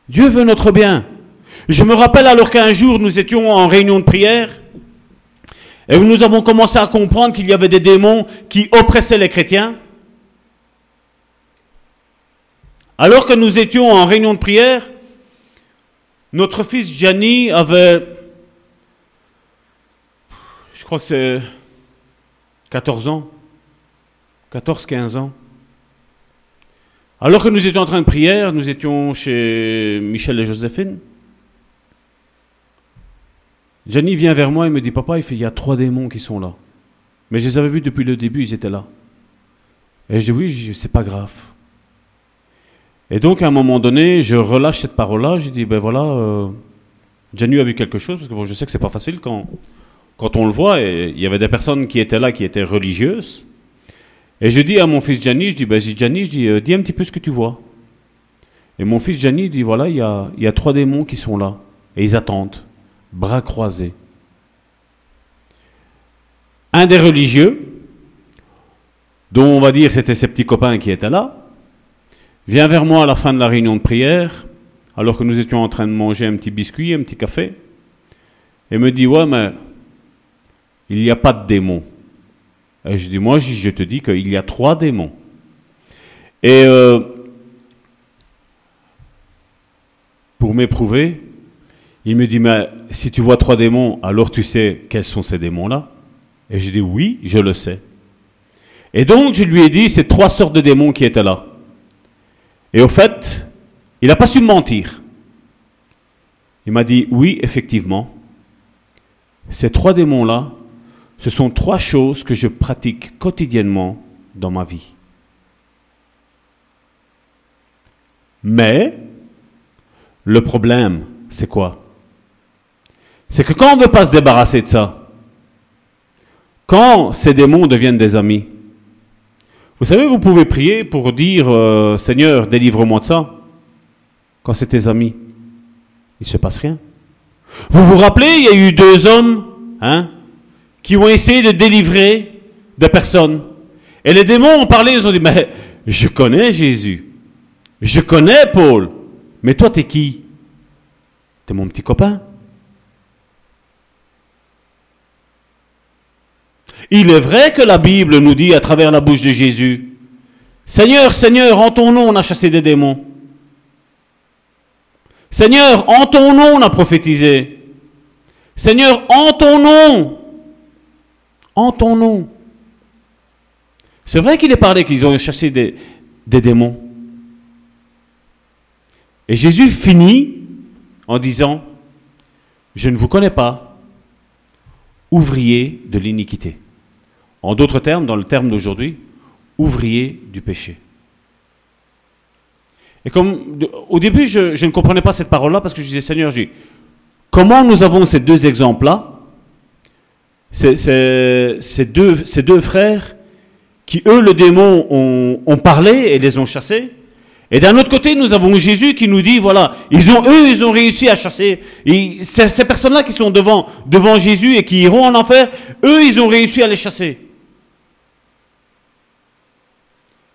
Dieu veut notre bien. Je me rappelle alors qu'un jour, nous étions en réunion de prière. Et nous avons commencé à comprendre qu'il y avait des démons qui oppressaient les chrétiens. Alors que nous étions en réunion de prière, notre fils Gianni avait, je crois que c'est 14 ans, 14-15 ans. Alors que nous étions en train de prier, nous étions chez Michel et Joséphine. Jenny vient vers moi et me dit Papa, il, y a trois démons qui sont là. Mais je les avais vus depuis le début, ils étaient là. Et je dis Oui, c'est pas grave. Et donc, à un moment donné, je relâche cette parole-là. Je dis, ben voilà, euh, a vu quelque chose, parce que bon, je sais que c'est pas facile quand, quand on le voit. Et il y avait des personnes qui étaient là, qui étaient religieuses. Et je dis à mon fils Gianni, je dis, ben, Gianni, je dis, euh, dis un petit peu ce que tu vois. Et mon fils Gianni dit, voilà, il y a, il y a trois démons qui sont là. Et ils attendent, bras croisés. Un des religieux, dont on va dire c'était ses petits copains qui étaient là, vient vers moi à la fin de la réunion de prière, alors que nous étions en train de manger un petit biscuit, un petit café, et me dit, ouais, mais il n'y a pas de démons. Et je dis, moi, je te dis qu'il y a trois démons. Et euh, pour m'éprouver, il me dit, mais si tu vois trois démons, alors tu sais quels sont ces démons-là Et je dis, oui, je le sais. Et donc, je lui ai dit, c'est trois sortes de démons qui étaient là. Et au fait, il n'a pas su me mentir. Il m'a dit, oui, effectivement, ces trois démons-là, ce sont trois choses que je pratique quotidiennement dans ma vie. Mais, le problème, c'est quoi? C'est que quand on ne veut pas se débarrasser de ça, quand ces démons deviennent des amis, vous savez, vous pouvez prier pour dire euh, Seigneur, délivre-moi de ça. Quand c'est tes amis, il ne se passe rien. Vous vous rappelez, il y a eu deux hommes hein, qui ont essayé de délivrer des personnes. Et les démons ont parlé, ils ont dit Mais je connais Jésus. Je connais Paul. Mais toi, t'es qui? T'es mon petit copain. Il est vrai que la Bible nous dit à travers la bouche de Jésus, Seigneur, Seigneur, en ton nom on a chassé des démons. Seigneur, en ton nom on a prophétisé. Seigneur, en ton nom, en ton nom. C'est vrai qu'il est parlé qu'ils ont chassé des, démons. Et Jésus finit en disant, je ne vous connais pas, ouvrier de l'iniquité. En d'autres termes, dans le terme d'aujourd'hui, ouvrier du péché. Et comme au début, je, ne comprenais pas cette parole-là parce que je disais, Seigneur, comment nous avons ces deux exemples-là, ces, deux, frères qui, eux, le démon, ont, parlé et les ont chassés, et d'un autre côté, nous avons Jésus qui nous dit, voilà, ils ont, eux, ils ont réussi à chasser. ces personnes-là qui sont devant, devant Jésus et qui iront en enfer, eux, ils ont réussi à les chasser.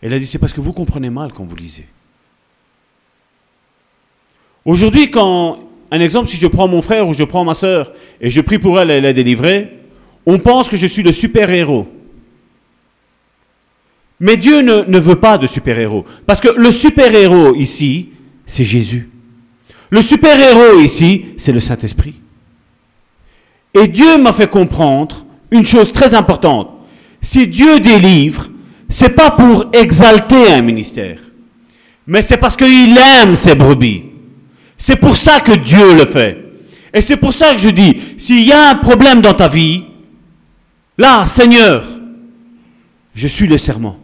Elle a dit, c'est parce que vous comprenez mal quand vous lisez. Aujourd'hui, quand, un exemple, si je prends mon frère ou je prends ma soeur et je prie pour elle, elle est délivrée, on pense que je suis le super-héros. Mais Dieu ne, veut pas de super-héros. Parce que le super-héros ici, c'est Jésus. Le super-héros ici, c'est le Saint-Esprit. Et Dieu m'a fait comprendre une chose très importante. Si Dieu délivre, c'est pas pour exalter un ministère, mais c'est parce qu'il aime ses brebis. C'est pour ça que Dieu le fait. Et c'est pour ça que je dis, s'il y a un problème dans ta vie, là, Seigneur, je suis le serment.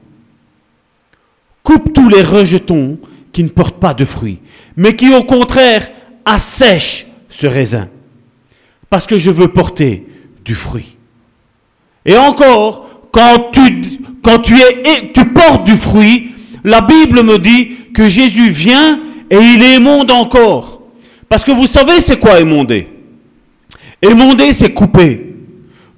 Coupe tous les rejetons qui ne portent pas de fruits, mais qui au contraire assèchent ce raisin. Parce que je veux porter du fruit. Et encore, quand tu, quand tu, tu portes du fruit, la Bible me dit que Jésus vient et il émonde encore. Parce que vous savez c'est quoi émonder? Émonder, c'est couper.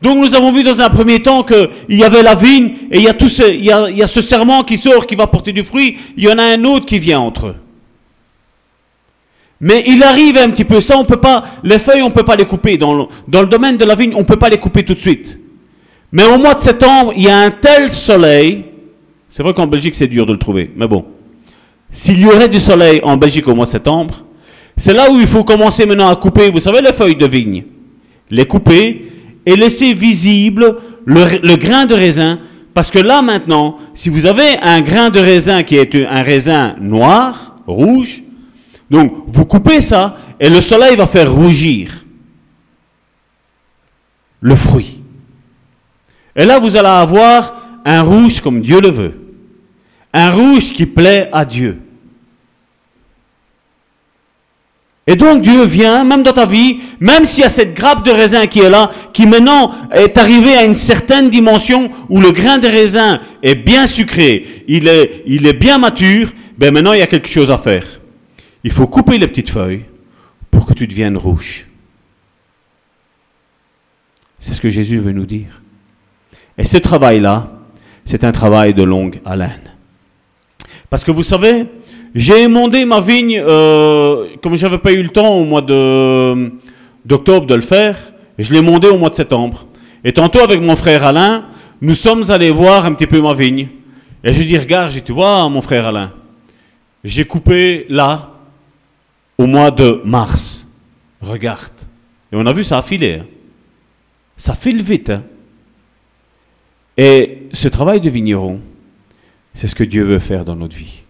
Donc nous avons vu dans un premier temps qu'il y avait la vigne et il y, a tout ce, il, y a, ce serment qui sort qui va porter du fruit. Il y en a un autre qui vient entre eux. Mais il arrive un petit peu ça, on peut pas, les feuilles on peut pas les couper. Dans le, dans le domaine de la vigne, on peut pas les couper tout de suite. Mais au mois de septembre, il y a un tel soleil. C'est vrai qu'en Belgique, c'est dur de le trouver. Mais bon. S'il y aurait du soleil en Belgique au mois de septembre, c'est là où il faut commencer maintenant à couper, vous savez, les feuilles de vigne. Les couper et laisser visible le, grain de raisin. Parce que là maintenant, si vous avez un grain de raisin qui est un raisin noir, rouge, donc vous coupez ça et le soleil va faire rougir le fruit. Et là, vous allez avoir un rouge comme Dieu le veut. Un rouge qui plaît à Dieu. Et donc Dieu vient, même dans ta vie, même s'il y a cette grappe de raisin qui est là, qui maintenant est arrivée à une certaine dimension où le grain de raisin est bien sucré, il est, il est bien mature, ben maintenant il y a quelque chose à faire. Il faut couper les petites feuilles pour que tu deviennes rouge. C'est ce que Jésus veut nous dire. Et ce travail-là, c'est un travail de longue haleine. Parce que vous savez, j'ai émondé ma vigne, euh, comme je n'avais pas eu le temps au mois d'octobre de le faire, je l'ai émondé au mois de septembre. Et tantôt avec mon frère Alain, nous sommes allés voir un petit peu ma vigne. Et je lui dis, regarde, j'ai tu vois, mon frère Alain, j'ai coupé là, au mois de mars. Regarde. Et on a vu, ça a filé. Hein. Ça file vite. Hein. Et ce travail de vigneron, c'est ce que Dieu veut faire dans notre vie.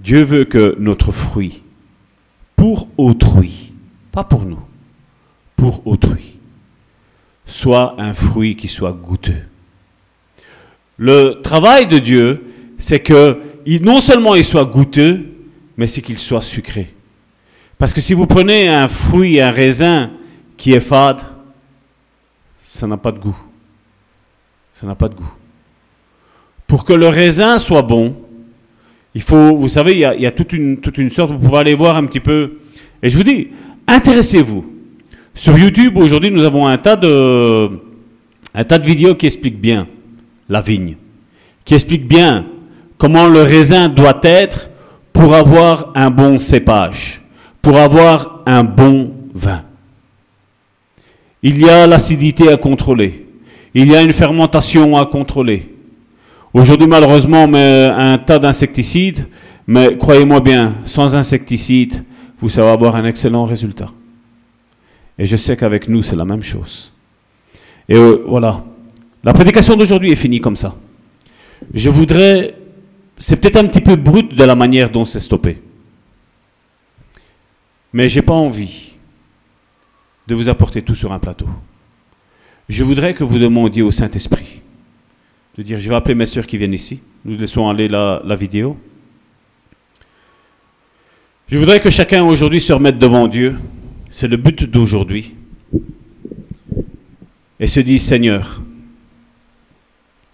Dieu veut que notre fruit, pour autrui, pas pour nous, pour autrui, soit un fruit qui soit goûteux. Le travail de Dieu, c'est que non seulement il soit goûteux, mais c'est qu'il soit sucré. Parce que si vous prenez un fruit, un raisin qui est fade, ça n'a pas de goût. Ça n'a pas de goût. Pour que le raisin soit bon, il faut, vous savez, il y a, toute, une, sorte, vous pouvez aller voir un petit peu. Et je vous dis, intéressez-vous. Sur YouTube, aujourd'hui, nous avons un tas de vidéos qui expliquent bien la vigne, qui expliquent bien comment le raisin doit être pour avoir un bon cépage, pour avoir un bon vin. Il y a l'acidité à contrôler. Il y a une fermentation à contrôler. Aujourd'hui, malheureusement, un tas d'insecticides, mais croyez-moi bien, sans insecticides, vous savez avoir un excellent résultat. Et je sais qu'avec nous, c'est la même chose. Et euh, voilà. La prédication d'aujourd'hui est finie comme ça. Je voudrais, c'est peut-être un petit peu brut de la manière dont c'est stoppé. Mais j'ai pas envie de vous apporter tout sur un plateau. Je voudrais que vous demandiez au Saint-Esprit de dire, je vais appeler mes soeurs qui viennent ici. Nous laissons aller la, vidéo. Je voudrais que chacun aujourd'hui se remette devant Dieu. C'est le but d'aujourd'hui. Et se dise, Seigneur,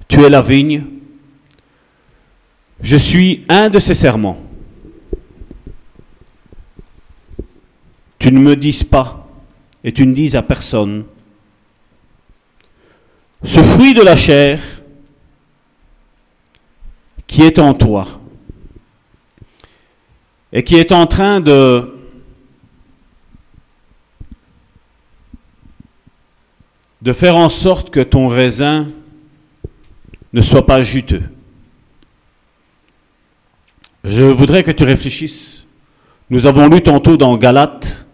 tu es la vigne. Je suis un de ces serments. Tu ne me dises pas et tu ne dises à personne. Ce fruit de la chair qui est en toi et qui est en train de faire en sorte que ton raisin ne soit pas juteux. Je voudrais que tu réfléchisses. Nous avons lu tantôt dans Galates,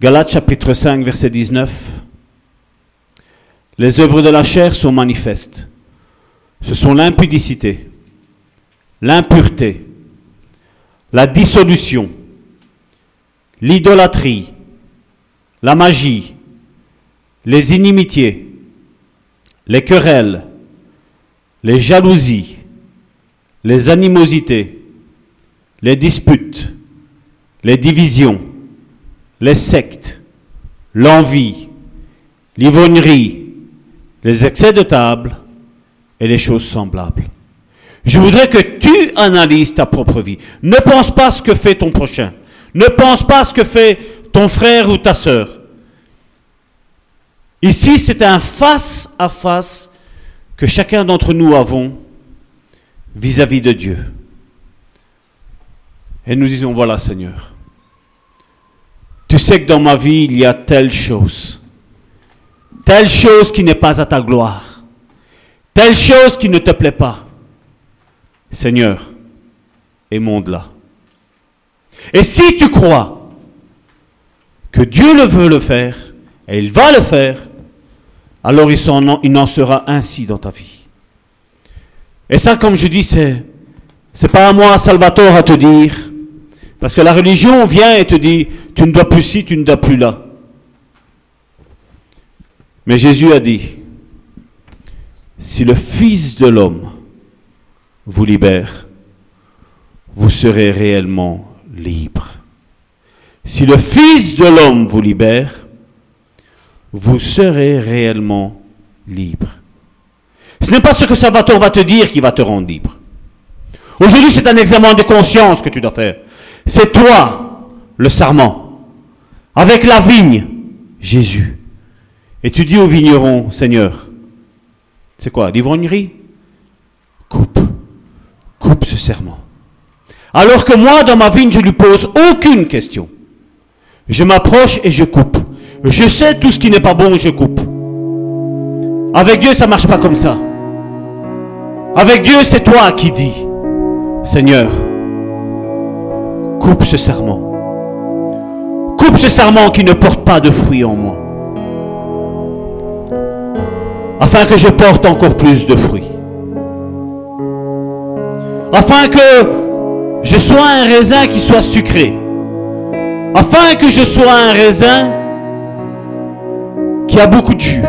Galates chapitre 5, verset 19, les œuvres de la chair sont manifestes ce sont l'impudicité, l'impureté, la dissolution, l'idolâtrie, la magie, les inimitiés, les querelles, les jalousies, les animosités, les disputes, les divisions, les sectes, l'envie, l'ivognerie, les excès de table, et les choses semblables. Je voudrais que tu analyses ta propre vie. Ne pense pas ce que fait ton prochain. Ne pense pas ce que fait ton frère ou ta sœur. Ici, c'est un face à face que chacun d'entre nous avons vis-à-vis -vis de Dieu. Et nous disons, voilà Seigneur, tu sais que dans ma vie, il y a telle chose, telle chose qui n'est pas à ta gloire telle chose qui ne te plaît pas, Seigneur, émonde-la. Et si tu crois que Dieu le veut le faire, et il va le faire, alors il n'en sera ainsi dans ta vie. Et ça, comme je dis, c'est, c'est pas à moi, Salvatore, à te dire, parce que la religion vient et te dit, tu ne dois plus ci, tu ne dois plus là. Mais Jésus a dit, si le Fils de l'homme vous libère, vous serez réellement libre. Si le Fils de l'homme vous libère, vous serez réellement libre. Ce n'est pas ce que Salvatore va te dire qui va te rendre libre. Aujourd'hui, c'est un examen de conscience que tu dois faire. C'est toi, le sarment, avec la vigne, Jésus. Et tu dis au vigneron, Seigneur, c'est quoi, l'ivrognerie? Coupe, coupe ce serment. Alors que moi, dans ma vigne, je lui pose aucune question. Je m'approche et je coupe. Je sais tout ce qui n'est pas bon, je coupe. Avec Dieu, ça marche pas comme ça. Avec Dieu, c'est toi qui dis, Seigneur, coupe ce serment. Coupe ce serment qui ne porte pas de fruits en moi. Afin que je porte encore plus de fruits. Afin que je sois un raisin qui soit sucré. Afin que je sois un raisin qui a beaucoup de jus.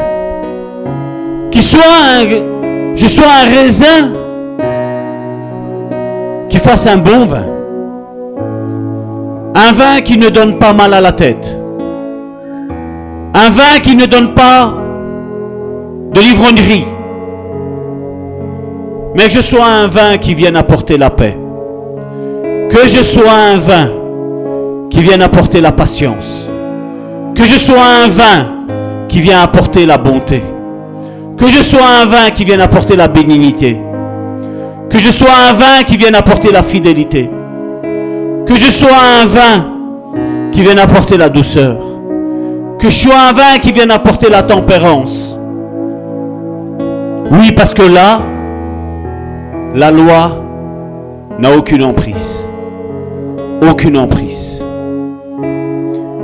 Qui soit un, je sois un raisin qui fasse un bon vin. Un vin qui ne donne pas mal à la tête. Un vin qui ne donne pas de l'ivrognerie. Mais que je sois un vin qui vienne apporter la paix. Que je sois un vin qui vienne apporter la patience. Que je sois un vin qui vient apporter la bonté. Que je sois un vin qui vienne apporter la bénignité. Que je sois un vin qui vienne apporter la fidélité. Que je sois un vin qui vienne apporter la douceur. Que je sois un vin qui vienne apporter la tempérance. Oui, parce que là, la loi n'a aucune emprise. Aucune emprise.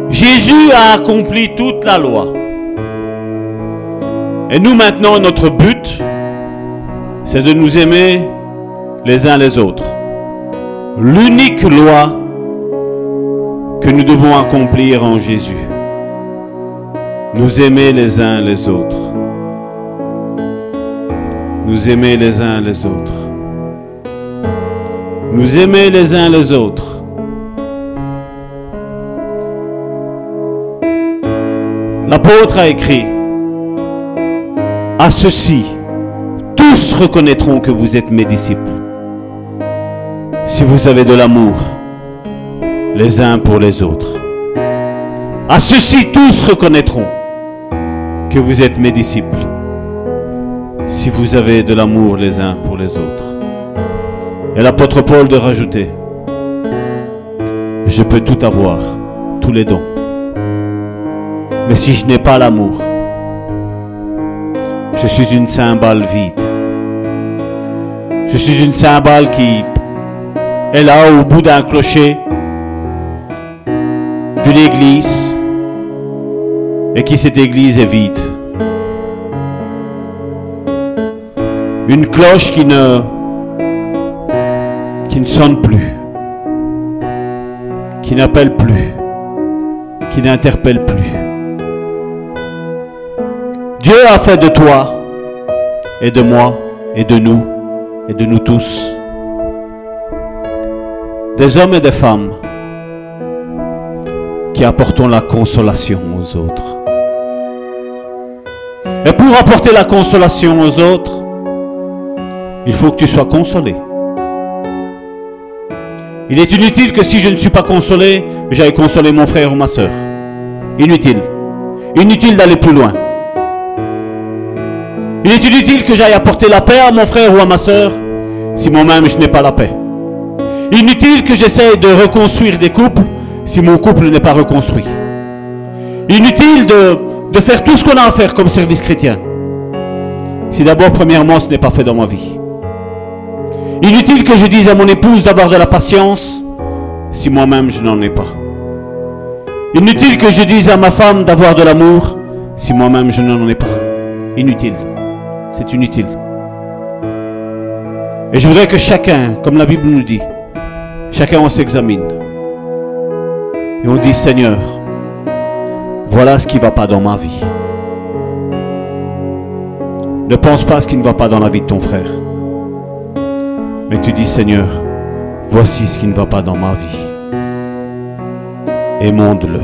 Jésus a accompli toute la loi. Et nous maintenant, notre but, c'est de nous aimer les uns les autres. L'unique loi que nous devons accomplir en Jésus. Nous aimer les uns les autres. Nous aimer les uns les autres. Nous aimer les uns les autres. L'apôtre a écrit, à ceci, tous reconnaîtront que vous êtes mes disciples, si vous avez de l'amour les uns pour les autres. À ceci, tous reconnaîtront que vous êtes mes disciples, si vous avez de l'amour les uns pour les autres. Et l'apôtre Paul de rajouter, je peux tout avoir, tous les dons. Mais si je n'ai pas l'amour, je suis une cymbale vide. Je suis une cymbale qui est là au bout d'un clocher d'une église et qui cette église est vide. Une cloche qui ne sonne plus, qui n'appelle plus, qui n'interpelle plus. Dieu a fait de toi et de moi et de nous et de nous tous des hommes et des femmes qui apportons la consolation aux autres. Et pour apporter la consolation aux autres, il faut que tu sois consolé. Il est inutile que si je ne suis pas consolé, j'aille consoler mon frère ou ma soeur. Inutile. Inutile d'aller plus loin. Il est inutile que j'aille apporter la paix à mon frère ou à ma soeur si moi-même je n'ai pas la paix. Inutile que j'essaie de reconstruire des couples si mon couple n'est pas reconstruit. Inutile de, de faire tout ce qu'on a à faire comme service chrétien si d'abord, premièrement, ce n'est pas fait dans ma vie. Inutile que je dise à mon épouse d'avoir de la patience si moi-même je n'en ai pas. Inutile que je dise à ma femme d'avoir de l'amour si moi-même je n'en ai pas. Inutile. C'est inutile. Et je voudrais que chacun, comme la Bible nous dit, chacun on s'examine. Et on dit, Seigneur, voilà ce qui ne va pas dans ma vie. Ne pense pas ce qui ne va pas dans la vie de ton frère. Mais tu dis, Seigneur, voici ce qui ne va pas dans ma vie. émonde-le.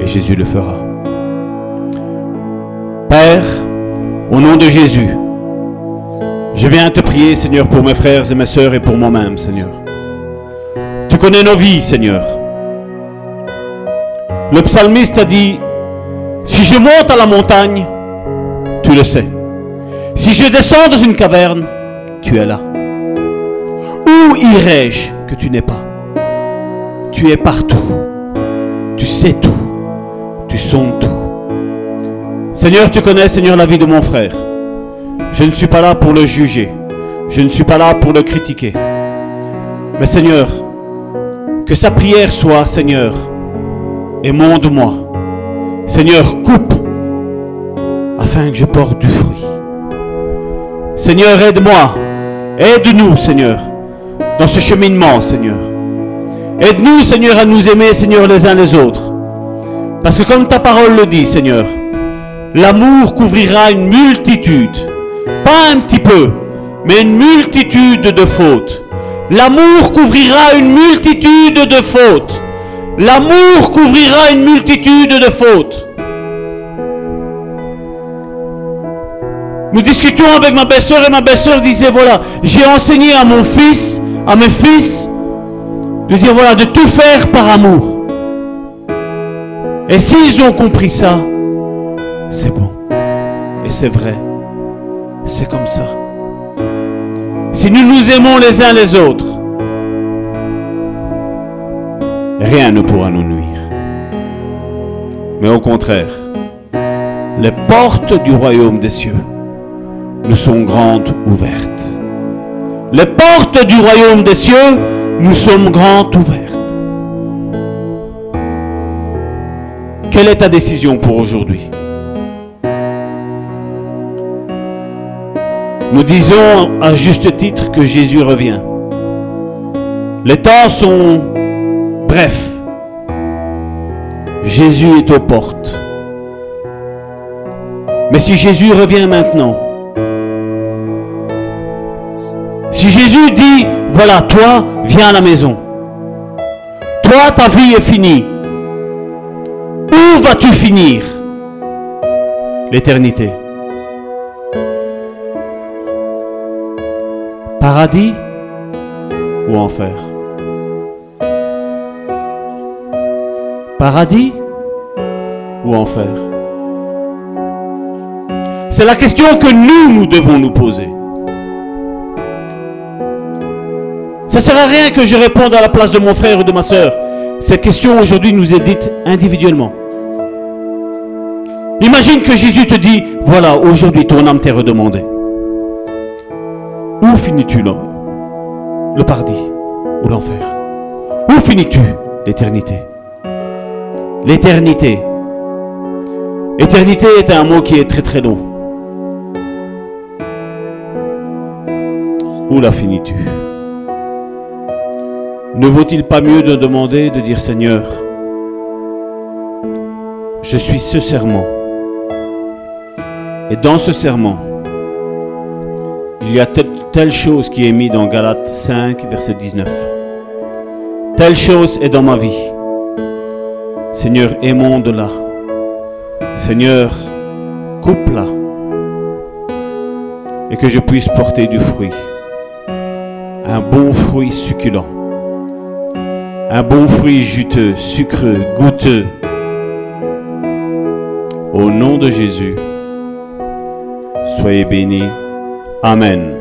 Et Jésus le fera. Père, au nom de Jésus, je viens te prier, Seigneur, pour mes frères et mes sœurs et pour moi-même, Seigneur. Tu connais nos vies, Seigneur. Le psalmiste a dit, si je monte à la montagne, tu le sais. Si je descends dans une caverne, tu es là. Où irai-je que tu n'es pas? Tu es partout. Tu sais tout. Tu sondes tout. Seigneur, tu connais, Seigneur, la vie de mon frère. Je ne suis pas là pour le juger. Je ne suis pas là pour le critiquer. Mais Seigneur, que sa prière soit, Seigneur, émonde-moi. Seigneur, coupe afin que je porte du fruit. Seigneur, aide-moi. Aide-nous, Seigneur, dans ce cheminement, Seigneur. Aide-nous, Seigneur, à nous aimer, Seigneur, les uns les autres. Parce que comme ta parole le dit, Seigneur, l'amour couvrira une multitude, pas un petit peu, mais une multitude de fautes. L'amour couvrira une multitude de fautes. L'amour couvrira une multitude de fautes. Nous discutions avec ma belle-sœur et ma belle-sœur disait, voilà, j'ai enseigné à mon fils, à mes fils, de dire, voilà, de tout faire par amour. Et s'ils ont compris ça, c'est bon. Et c'est vrai. C'est comme ça. Si nous nous aimons les uns les autres, rien ne pourra nous nuire. Mais au contraire, les portes du royaume des cieux nous sont grandes ouvertes. Les portes du royaume des cieux nous sommes grandes ouvertes. Quelle est ta décision pour aujourd'hui? Nous disons à juste titre que Jésus revient. Les temps sont brefs. Jésus est aux portes. Mais si Jésus revient maintenant, si Jésus dit, voilà, toi, viens à la maison. Toi, ta vie est finie. Où vas-tu finir? L'éternité. Paradis ou enfer? Paradis ou enfer? C'est la question que nous, nous devons nous poser. Ça ne sert à rien que je réponde à la place de mon frère ou de ma soeur. Cette question aujourd'hui nous est dite individuellement. Imagine que Jésus te dit, voilà, aujourd'hui ton âme t'est redemandée. Où finis-tu le, le paradis ou l'enfer? Où finis-tu? L'éternité L'éternité. Éternité est un mot qui est très très long. Où la finis-tu? Ne vaut-il pas mieux de demander, de dire Seigneur, je suis ce serment. Et dans ce serment, il y a telle, chose qui est mise dans Galates 5, verset 19. Telle chose est dans ma vie. Seigneur, émonde-la. Seigneur, coupe-la. Et que je puisse porter du fruit. Un bon fruit succulent. Un bon fruit juteux, sucreux, goûteux. Au nom de Jésus, soyez bénis. Amen.